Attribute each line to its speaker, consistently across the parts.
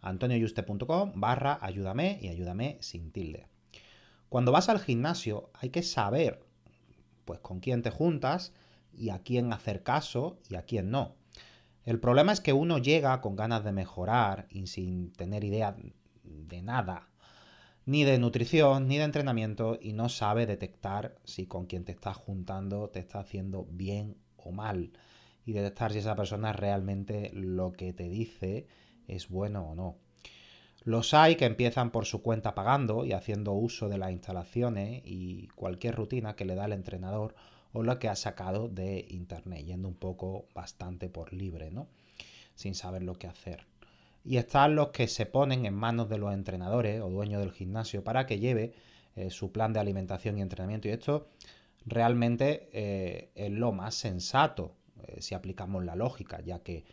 Speaker 1: antonioyuste.com barra ayúdame y ayúdame sin tilde. Cuando vas al gimnasio hay que saber pues con quién te juntas y a quién hacer caso y a quién no. El problema es que uno llega con ganas de mejorar y sin tener idea de nada, ni de nutrición, ni de entrenamiento, y no sabe detectar si con quien te estás juntando te está haciendo bien o mal, y detectar si esa persona realmente lo que te dice es bueno o no. Los hay que empiezan por su cuenta pagando y haciendo uso de las instalaciones y cualquier rutina que le da el entrenador o lo que ha sacado de internet, yendo un poco bastante por libre, ¿no? Sin saber lo que hacer. Y están los que se ponen en manos de los entrenadores o dueños del gimnasio para que lleve eh, su plan de alimentación y entrenamiento. Y esto realmente eh, es lo más sensato eh, si aplicamos la lógica, ya que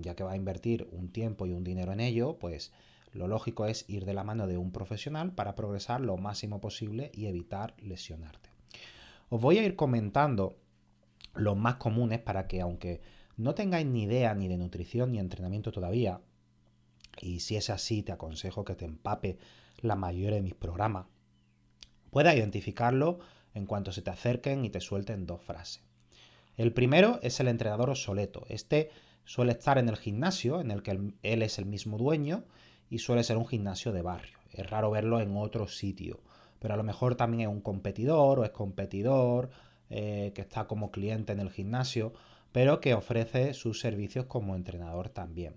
Speaker 1: ya que va a invertir un tiempo y un dinero en ello, pues lo lógico es ir de la mano de un profesional para progresar lo máximo posible y evitar lesionarte. Os voy a ir comentando los más comunes para que aunque no tengáis ni idea ni de nutrición ni entrenamiento todavía, y si es así te aconsejo que te empape la mayoría de mis programas, puedas identificarlo en cuanto se te acerquen y te suelten dos frases. El primero es el entrenador obsoleto. Este Suele estar en el gimnasio en el que él es el mismo dueño y suele ser un gimnasio de barrio. Es raro verlo en otro sitio, pero a lo mejor también es un competidor o es competidor eh, que está como cliente en el gimnasio, pero que ofrece sus servicios como entrenador también.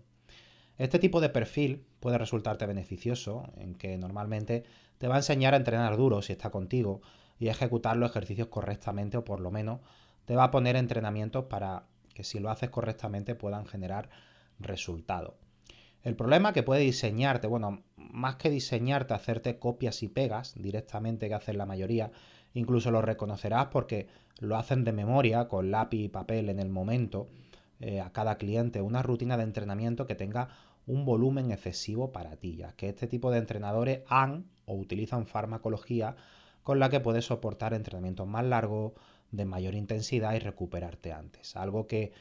Speaker 1: Este tipo de perfil puede resultarte beneficioso, en que normalmente te va a enseñar a entrenar duro si está contigo y a ejecutar los ejercicios correctamente o por lo menos te va a poner entrenamientos para que si lo haces correctamente puedan generar resultado. El problema que puede diseñarte, bueno, más que diseñarte, hacerte copias y pegas directamente que hacen la mayoría, incluso lo reconocerás porque lo hacen de memoria, con lápiz y papel en el momento, eh, a cada cliente, una rutina de entrenamiento que tenga un volumen excesivo para ti, ya que este tipo de entrenadores han o utilizan farmacología con la que puedes soportar entrenamientos más largos, de mayor intensidad y recuperarte antes. Algo que,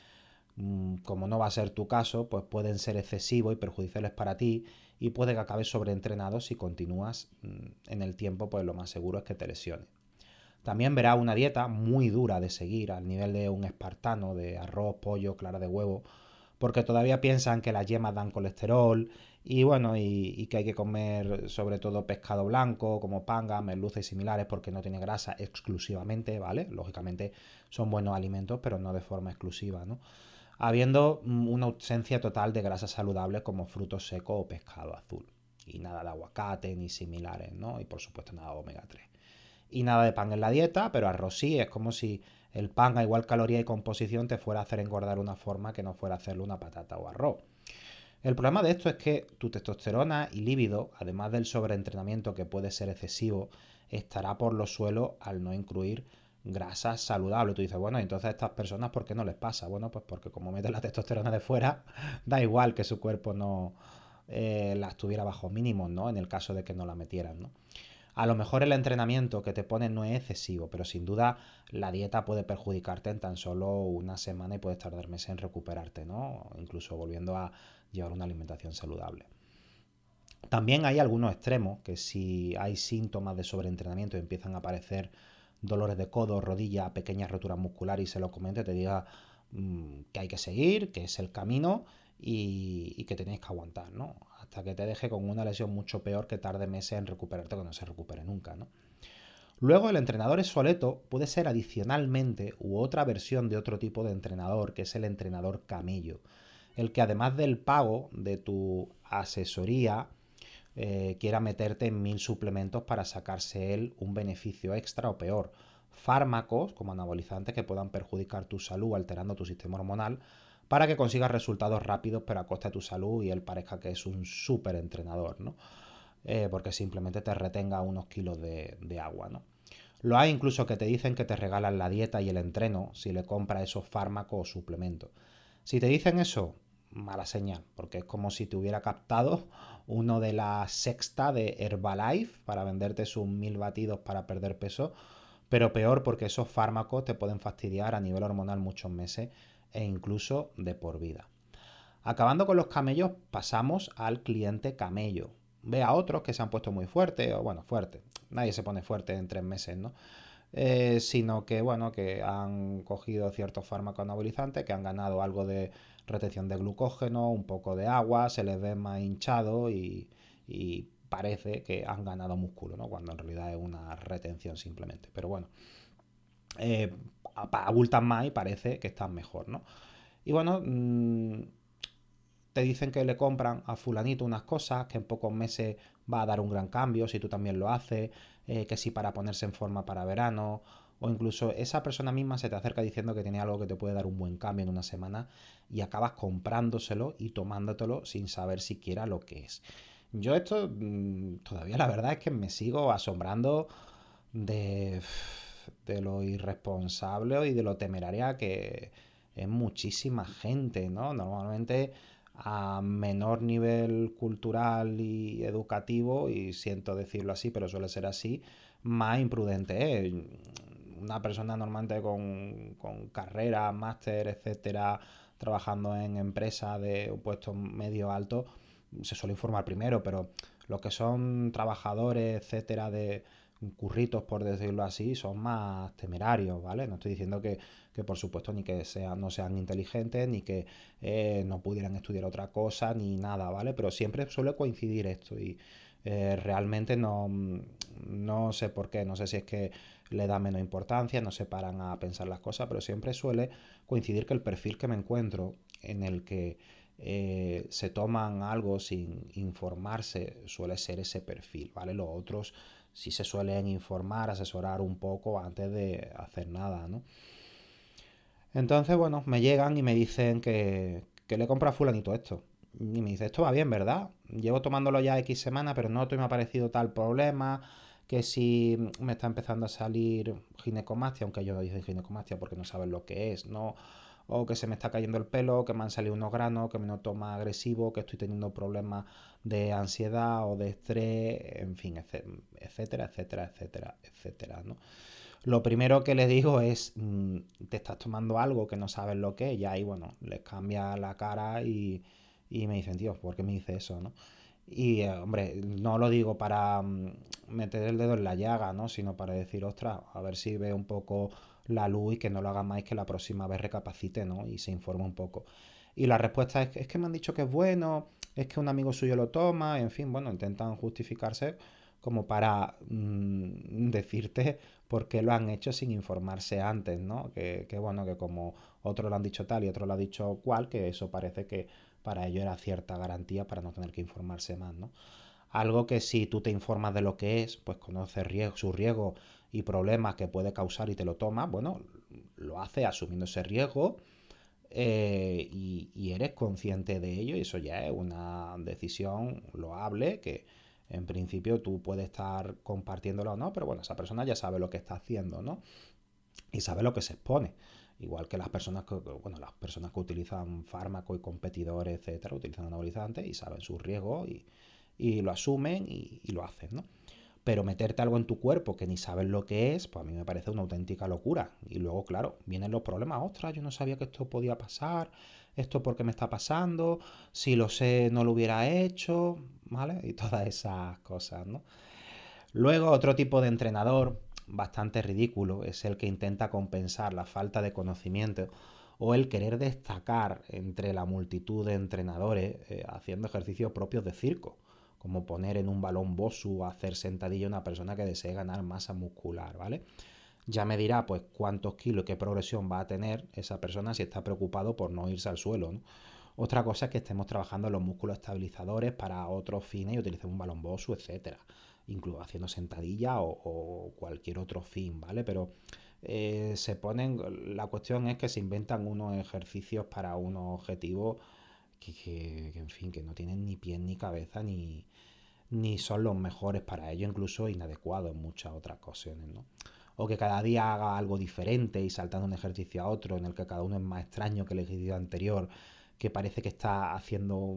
Speaker 1: mm, como no va a ser tu caso, pues pueden ser excesivos y perjudiciales para ti y puede que acabes sobreentrenado si continúas mm, en el tiempo, pues lo más seguro es que te lesiones. También verás una dieta muy dura de seguir al nivel de un espartano de arroz, pollo, clara de huevo, porque todavía piensan que las yemas dan colesterol y bueno, y, que hay que comer sobre todo pescado blanco, como panga, merluza y similares, porque no tiene grasa exclusivamente, ¿vale? Lógicamente son buenos alimentos, pero no de forma exclusiva, ¿no? Habiendo mm, una ausencia total de grasas saludables como frutos secos o pescado azul. Y nada de aguacate ni similares, ¿no? Y por supuesto nada de omega 3. Y nada de pan en la dieta, pero arroz sí, es como si el pan a igual caloría y composición te fuera a hacer engordar una forma que no fuera a hacerle una patata o arroz. El problema de esto es que tu testosterona y líbido, además del sobreentrenamiento que puede ser excesivo, estará por los suelos al no incluir grasas saludables. Tú dices, bueno, entonces a estas personas, ¿por qué no les pasa? Bueno, pues porque como meten la testosterona de fuera, da igual que su cuerpo no eh, la estuviera bajo mínimo, ¿no? En el caso de que no la metieran, ¿no? A lo mejor el entrenamiento que te ponen no es excesivo, pero sin duda la dieta puede perjudicarte en tan solo una semana y puedes tardar meses en recuperarte, ¿no? Incluso volviendo a llevar una alimentación saludable. También hay algunos extremos que si hay síntomas de sobreentrenamiento y empiezan a aparecer dolores de codo, rodilla, pequeñas roturas musculares y se lo comente, te diga mm, que hay que seguir, que es el camino y, que tenéis que aguantar, ¿no? Hasta que te deje con una lesión mucho peor que tarde meses en recuperarte que no se recupere nunca, ¿no? Luego el entrenador soleto puede ser adicionalmente u otra versión de otro tipo de entrenador, que es el entrenador camello, el que además del pago de tu asesoría eh, quiera meterte en mil suplementos para sacarse él un beneficio extra o peor. Fármacos como anabolizantes que puedan perjudicar tu salud alterando tu sistema hormonal para que consigas resultados rápidos pero a costa de tu salud y él parezca que es un súper entrenador, ¿no? Eh, porque simplemente te retenga unos kilos de, de agua, ¿no? Lo hay incluso que te dicen que te regalan la dieta y el entreno si le compras esos fármacos o suplementos. Si te dicen eso, mala señal, porque es como si te hubiera captado uno de la sexta de Herbalife para venderte sus mil batidos para perder peso, pero peor porque esos fármacos te pueden fastidiar a nivel hormonal muchos meses e incluso de por vida. Acabando con los camellos, pasamos al cliente camello. Ve a otros que se han puesto muy fuertes, o bueno, fuerte. Nadie se pone fuerte en tres meses, ¿no? Eh, sino que, bueno, que han cogido ciertos fármacos anabolizantes, que han ganado algo de retención de glucógeno, un poco de agua, se les ve más hinchado y, parece que han ganado músculo, ¿no? Cuando en realidad es una retención simplemente. Pero bueno, eh, abultan más y parece que están mejor, ¿no? Y bueno, mm, te dicen que le compran a fulanito unas cosas, que en pocos meses va a dar un gran cambio, si tú también lo haces, eh, que si para ponerse en forma para verano, o incluso esa persona misma se te acerca diciendo que tiene algo que te puede dar un buen cambio en una semana y acabas comprándoselo y tomándotelo sin saber siquiera lo que es. Yo esto mm, todavía la verdad es que me sigo asombrando de, de lo irresponsable y de lo temeraria que es muchísima gente, ¿no? Normalmente a menor nivel cultural y educativo, y siento decirlo así, pero suele ser así, más imprudente es una persona normalmente con, con carrera, máster, etcétera, trabajando en empresas de un puesto medio alto, se suele informar primero, pero los que son trabajadores, etcétera, de curritos, por decirlo así, son más temerarios, ¿vale? No estoy diciendo que, por supuesto, ni que sean, no sean inteligentes, ni que eh, no pudieran estudiar otra cosa, ni nada, ¿vale? Pero siempre suele coincidir esto y eh, realmente no, no sé por qué, no sé si es que le da menos importancia, no se paran a pensar las cosas, pero siempre suele coincidir que el perfil que me encuentro en el que eh, se toman algo sin informarse suele ser ese perfil, ¿vale? Los otros sí se suelen informar, asesorar un poco antes de hacer nada, ¿no? Entonces, bueno, me llegan y me dicen que, que le compra fulanito esto. Y me dice, esto va bien, ¿verdad? Llevo tomándolo ya X semanas, pero no me ha parecido tal problema que si me está empezando a salir ginecomastia, aunque yo no dicen ginecomastia porque no saben lo que es, ¿no? O que se me está cayendo el pelo, que me han salido unos granos, que me noto más agresivo, que estoy teniendo problemas de ansiedad o de estrés, en fin, etcétera, etcétera, etcétera, etcétera, ¿no? Lo primero que les digo es, mm, te estás tomando algo que no sabes lo que es, y ahí, bueno, les cambia la cara y, y me dicen, tío, ¿por qué me dice eso, no? Y, eh, hombre, no lo digo para mm, meter el dedo en la llaga, ¿no? Sino para decir, ostras, a ver si ve un poco la luz y que no lo haga más que la próxima vez recapacite, ¿no? Y se informa un poco. Y la respuesta es es que me han dicho que es bueno, es que un amigo suyo lo toma, en fin, bueno, intentan justificarse como para mm, decirte por qué lo han hecho sin informarse antes, ¿no? Que, que bueno, que como otro lo han dicho tal y otro lo ha dicho cual, que eso parece que para ello era cierta garantía para no tener que informarse más, ¿no? Algo que si tú te informas de lo que es, pues conoces su riesgo y problemas que puede causar y te lo tomas, bueno, lo hace asumiendo ese riesgo eh, y, eres consciente de ello y eso ya es una decisión loable que en principio tú puedes estar compartiéndolo o no, pero bueno, esa persona ya sabe lo que está haciendo, ¿no? y sabe lo que se expone. Igual que las personas que, bueno, las personas que utilizan fármacos y competidores, etcétera, utilizan anabolizantes y saben sus riesgos y, lo asumen y, y, lo hacen, ¿no? Pero meterte algo en tu cuerpo que ni sabes lo que es, pues a mí me parece una auténtica locura. Y luego, claro, vienen los problemas. Ostras, yo no sabía que esto podía pasar. Esto porque me está pasando. Si lo sé, no lo hubiera hecho. ¿Vale? Y todas esas cosas, ¿no? Luego, otro tipo de entrenador bastante ridículo es el que intenta compensar la falta de conocimiento o el querer destacar entre la multitud de entrenadores eh, haciendo ejercicios propios de circo como poner en un balón Bosu o hacer sentadilla a una persona que desee ganar masa muscular, ¿vale? Ya me dirá, pues, cuántos kilos y qué progresión va a tener esa persona si está preocupado por no irse al suelo. Otra cosa es que estemos trabajando los músculos estabilizadores para otros fines y utilicemos un balón Bosu, etcétera. Incluso haciendo sentadilla o, cualquier otro fin, ¿vale? Pero eh, se ponen. La cuestión es que se inventan unos ejercicios para unos objetivos que, en fin, que no tienen ni pie ni cabeza ni, ni son los mejores para ello, incluso inadecuados en muchas otras ocasiones, ¿no? O que cada día haga algo diferente y saltando un ejercicio a otro en el que cada uno es más extraño que el ejercicio anterior, que parece que está haciendo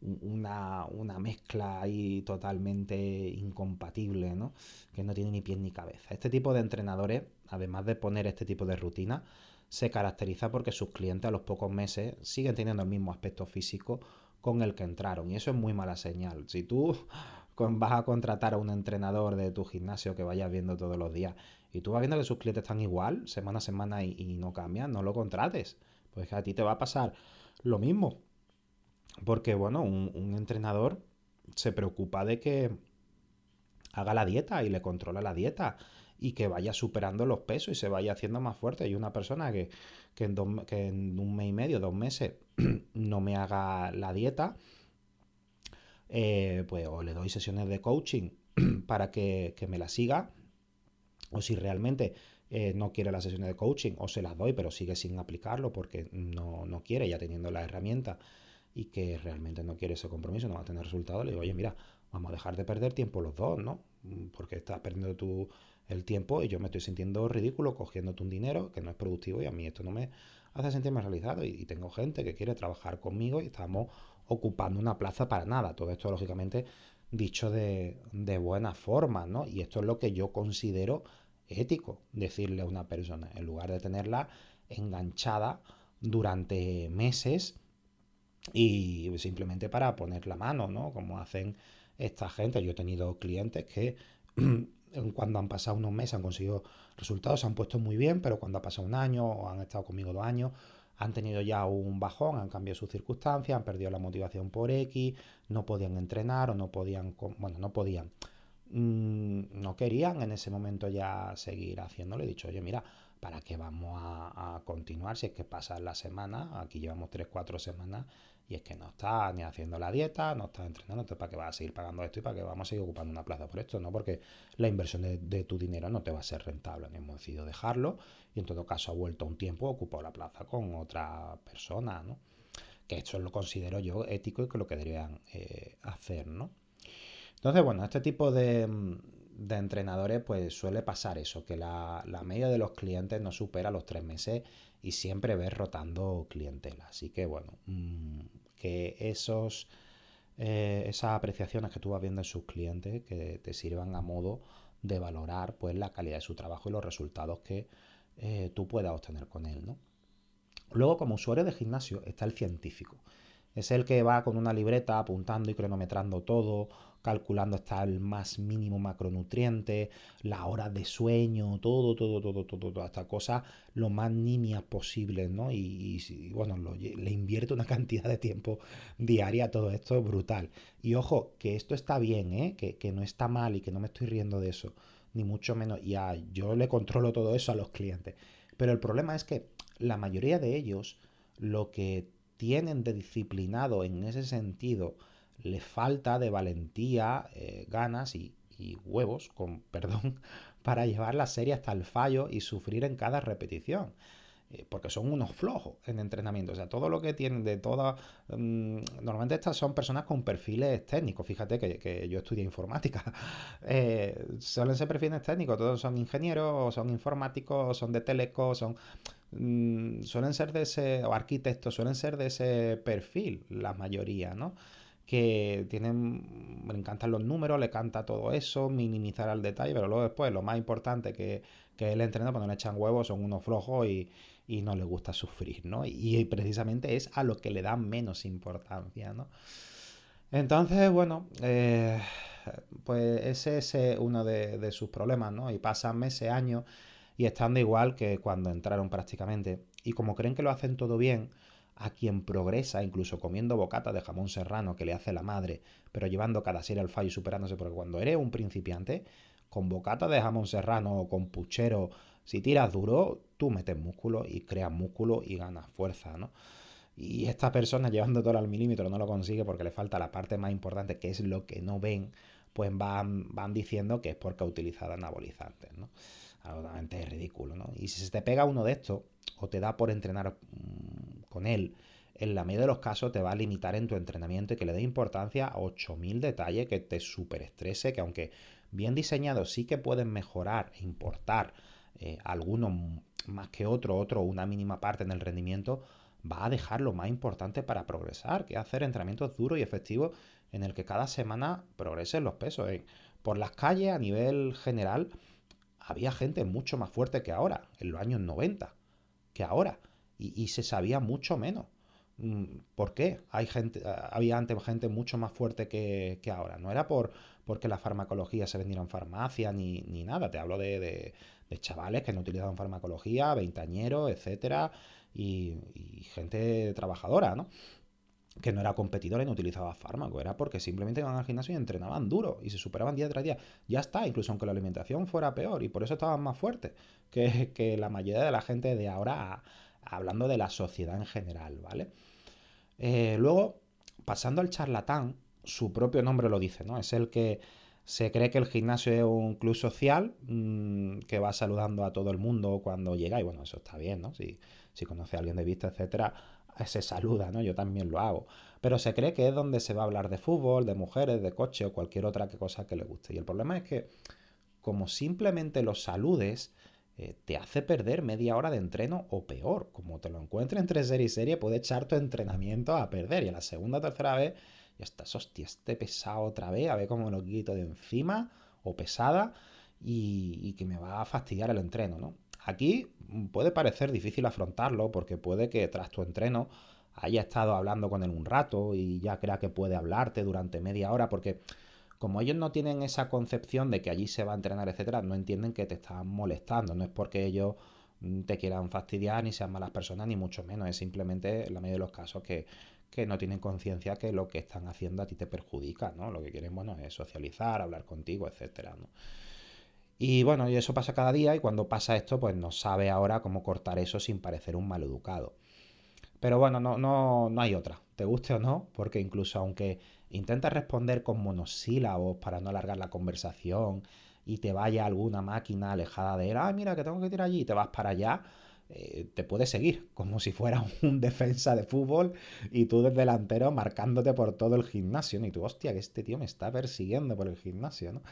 Speaker 1: una, una, mezcla ahí totalmente incompatible, ¿no? Que no tiene ni pie ni cabeza. Este tipo de entrenadores, además de poner este tipo de rutina, se caracteriza porque sus clientes a los pocos meses siguen teniendo el mismo aspecto físico con el que entraron. Y eso es muy mala señal. Si tú vas a contratar a un entrenador de tu gimnasio que vayas viendo todos los días y tú vas viendo que sus clientes están igual semana a semana y, no cambian, no lo contrates. Pues a ti te va a pasar lo mismo. Porque, bueno, un entrenador se preocupa de que haga la dieta y le controla la dieta y que vaya superando los pesos y se vaya haciendo más fuerte. Y una persona que, en, un mes y medio, dos meses, no me haga la dieta, eh, pues o le doy sesiones de coaching para que, me la siga, o si realmente eh, no quiere las sesiones de coaching, o se las doy, pero sigue sin aplicarlo porque no, no quiere, ya teniendo la herramienta y que realmente no quiere ese compromiso, no va a tener resultados, le digo, oye, mira, vamos a dejar de perder tiempo los dos, ¿no? Porque estás perdiendo tu, el tiempo y yo me estoy sintiendo ridículo cogiéndote un dinero que no es productivo y a mí esto no me hace sentirme realizado y, tengo gente que quiere trabajar conmigo y estamos ocupando una plaza para nada. Todo esto, lógicamente, dicho de, de buena forma, ¿no? Y esto es lo que yo considero ético, decirle a una persona, en lugar de tenerla enganchada durante meses y simplemente para poner la mano, ¿no? Como hacen esta gente. Yo he tenido clientes que cuando han pasado unos meses han conseguido resultados, se han puesto muy bien, pero cuando ha pasado un año o han estado conmigo dos años, han tenido ya un bajón, han cambiado sus circunstancias, han perdido la motivación por X, no podían entrenar o no podían, bueno, no podían, mm, no querían en ese momento ya seguir haciéndolo. He dicho, oye, mira, ¿para qué vamos a, continuar si es que pasa la semana? Aquí llevamos 3-4 semanas y es que no estás ni haciendo la dieta, no estás entrenando, entonces ¿para qué vas a seguir pagando esto y para qué vamos a seguir ocupando una plaza por esto? No, porque la inversión de, tu dinero no te va a ser rentable. Hemos decidido dejarlo y en todo caso ha vuelto un tiempo, ocupado la plaza con otra persona, ¿no? Que esto lo considero yo ético y que lo que deberían eh, hacer, ¿no? Entonces, bueno, este tipo de, entrenadores, pues suele pasar eso, que la, la, media de los clientes no supera los tres meses y siempre ves rotando clientela. Así que bueno, mm, que esos, eh, esas apreciaciones que tú vas viendo en sus clientes que te sirvan a modo de valorar pues la calidad de su trabajo y los resultados que eh, tú puedas obtener con él. ¿no? Luego, como usuario de gimnasio, está el científico. Es el que va con una libreta apuntando y cronometrando todo, calculando hasta el más mínimo macronutriente, la hora de sueño, todo, todo, todo, todo, toda esta cosa lo más nimias posible, ¿no? Y, bueno, le invierte una cantidad de tiempo diaria a todo esto brutal. Y ojo, que esto está bien, ¿eh? Que, que no está mal y que no me estoy riendo de eso, ni mucho menos. Ya, yo le controlo todo eso a los clientes. Pero el problema es que la mayoría de ellos lo que tienen de disciplinado en ese sentido le falta de valentía, eh, ganas y, huevos, con perdón, para llevar la serie hasta el fallo y sufrir en cada repetición. eh, porque son unos flojos en entrenamiento. O sea, todo lo que tienen de toda... Mm, normalmente estas son personas con perfiles técnicos. Fíjate que, yo estudié informática. Eh, suelen ser perfiles técnicos. Todos son ingenieros, son informáticos, son de teleco, son... Mm, suelen ser de ese... o arquitectos, suelen ser de ese perfil, la mayoría, ¿no? Que tienen, me encantan los números, le canta todo eso, minimizar al detalle, pero luego después lo más importante que, que él entrena cuando le echan huevos son unos flojos y, y no le gusta sufrir, ¿no? Y, precisamente es a lo que le da menos importancia, ¿no? Entonces, bueno, eh, pues ese es eh, uno de, sus problemas, ¿no? Y pasan meses, años y están de igual que cuando entraron prácticamente. Y como creen que lo hacen todo bien, a quien progresa, incluso comiendo bocata de jamón serrano que le hace la madre, pero llevando cada serie al fallo y superándose, porque cuando eres un principiante, con bocata de jamón serrano o con puchero si tiras duro, tú metes músculo y creas músculo y ganas fuerza, ¿no? Y esta persona llevando todo al milímetro no lo consigue porque le falta la parte más importante, que es lo que no ven, pues van, van diciendo que es porque ha utilizado anabolizantes, ¿no? Absolutamente ridículo, ¿no? Y si se te pega uno de estos, o te da por entrenar mm, con él, en la mayoría de los casos te va a limitar en tu entrenamiento y que le dé importancia a 8000 detalles que te superestrese, que aunque bien diseñado sí que pueden mejorar e importar eh, algunos más que otro, otro una mínima parte en el rendimiento, va a dejar lo más importante para progresar, que es hacer entrenamientos duros y efectivos en el que cada semana progresen los pesos. Eh. Por las calles, a nivel general, había gente mucho más fuerte que ahora, en los años 90, que ahora, y, se sabía mucho menos. Mm, ¿Por qué? Hay gente, había antes gente mucho más fuerte que, ahora. No era por porque la farmacología se vendiera en farmacia ni, nada. Te hablo de, de chavales que no utilizaban farmacología, veintañeros, etcétera, y, gente trabajadora, ¿no? que no era competidora y no utilizaba fármaco, era porque simplemente iban al gimnasio y entrenaban duro y se superaban día tras día. Ya está, incluso aunque la alimentación fuera peor y por eso estaban más fuertes que, que la mayoría de la gente de ahora, hablando de la sociedad en general, ¿vale? Eh, luego, pasando al charlatán, su propio nombre lo dice, ¿no? Es el que se cree que el gimnasio es un club social mm, que va saludando a todo el mundo cuando llega, y bueno, eso está bien, ¿no? Si, si conoce a alguien de vista, etcétera, se saluda, ¿no? Yo también lo hago. Pero se cree que es donde se va a hablar de fútbol, de mujeres, de coche o cualquier otra cosa que le guste. Y el problema es que, como simplemente los saludes, eh, te hace perder media hora de entreno o peor. Como te lo encuentres entre serie y serie, puede echar tu entrenamiento a perder. Y a la segunda o tercera vez y estás, hostia, este pesado otra vez, a ver cómo lo quito de encima o pesada y, que me va a fastidiar el entreno, ¿no? Aquí puede parecer difícil afrontarlo porque puede que tras tu entreno haya estado hablando con él un rato y ya crea que puede hablarte durante media hora porque como ellos no tienen esa concepción de que allí se va a entrenar, etcétera, no entienden que te están molestando, no es porque ellos te quieran fastidiar ni sean malas personas ni mucho menos, es simplemente en la mayoría de los casos que que no tienen conciencia que lo que están haciendo a ti te perjudica, ¿no? Lo que quieren, bueno, es socializar, hablar contigo, etcétera. Y bueno, y eso pasa cada día y cuando pasa esto, pues no sabe ahora cómo cortar eso sin parecer un maleducado. Pero bueno, no, no, no hay otra, te guste o no, porque incluso aunque intentes responder con monosílabos para no alargar la conversación y te vaya alguna máquina alejada de él, ah, mira que tengo que ir allí y te vas para allá, eh, te puede seguir como si fuera un defensa de fútbol y tú desde delantero marcándote por todo el gimnasio. Y tú, hostia, que este tío me está persiguiendo por el gimnasio, ¿no?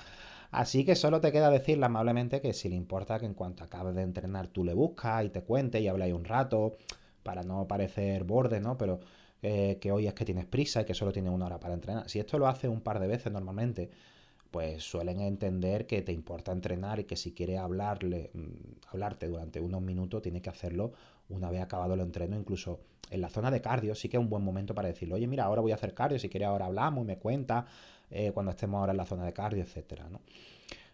Speaker 1: Así que solo te queda decirle amablemente que si le importa que en cuanto acabes de entrenar tú le buscas y te cuente y habláis un rato para no parecer borde, ¿no? Pero eh, que hoy es que tienes prisa y que solo tienes una hora para entrenar. Si esto lo hace un par de veces normalmente, pues suelen entender que te importa entrenar y que si quiere hablarle, mm, hablarte durante unos minutos, tiene que hacerlo una vez acabado el entreno, incluso en la zona de cardio, sí que es un buen momento para decirle, oye, mira, ahora voy a hacer cardio, si quiere ahora hablamos y me cuenta eh, cuando estemos ahora en la zona de cardio, etcétera,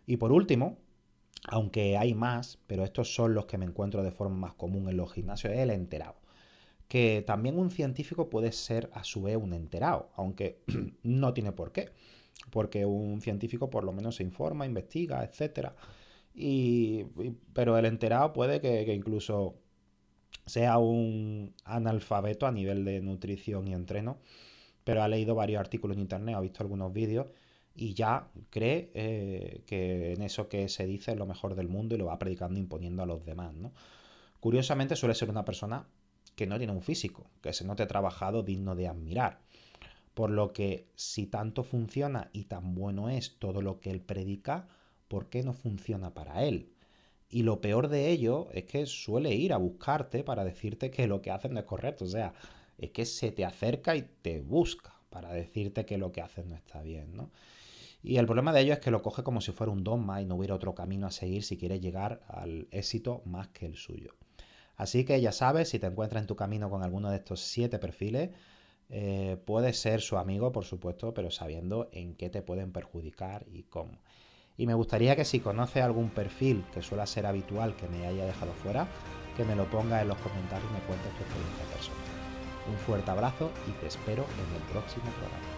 Speaker 1: Y por último, aunque hay más, pero estos son los que me encuentro de forma más común en los gimnasios, es el enterado. Que también un científico puede ser a su vez un enterado, aunque no tiene por qué porque un científico por lo menos se informa, investiga, etc. Y, pero el enterado puede que, incluso sea un analfabeto a nivel de nutrición y entreno, pero ha leído varios artículos en internet, ha visto algunos vídeos y ya cree eh, que en eso que se dice es lo mejor del mundo y lo va predicando imponiendo a los demás, ¿no? Curiosamente suele ser una persona que no tiene un físico, que se note trabajado digno de admirar. Por lo que si tanto funciona y tan bueno es todo lo que él predica, ¿por qué no funciona para él? Y lo peor de ello es que suele ir a buscarte para decirte que lo que hacen no es correcto. O sea, es que se te acerca y te busca para decirte que lo que haces no está bien, ¿no? Y el problema de ello es que lo coge como si fuera un dogma y no hubiera otro camino a seguir si quieres llegar al éxito más que el suyo. Así que ya sabes, si te encuentras en tu camino con alguno de estos siete perfiles, eh, puedes ser su amigo, por supuesto, pero sabiendo en qué te pueden perjudicar y cómo. Y me gustaría que si conoces algún perfil que suele ser habitual que me haya dejado fuera, que me lo pongas en los comentarios y me cuentes tu experiencia personal. Un fuerte abrazo y te espero en el próximo programa.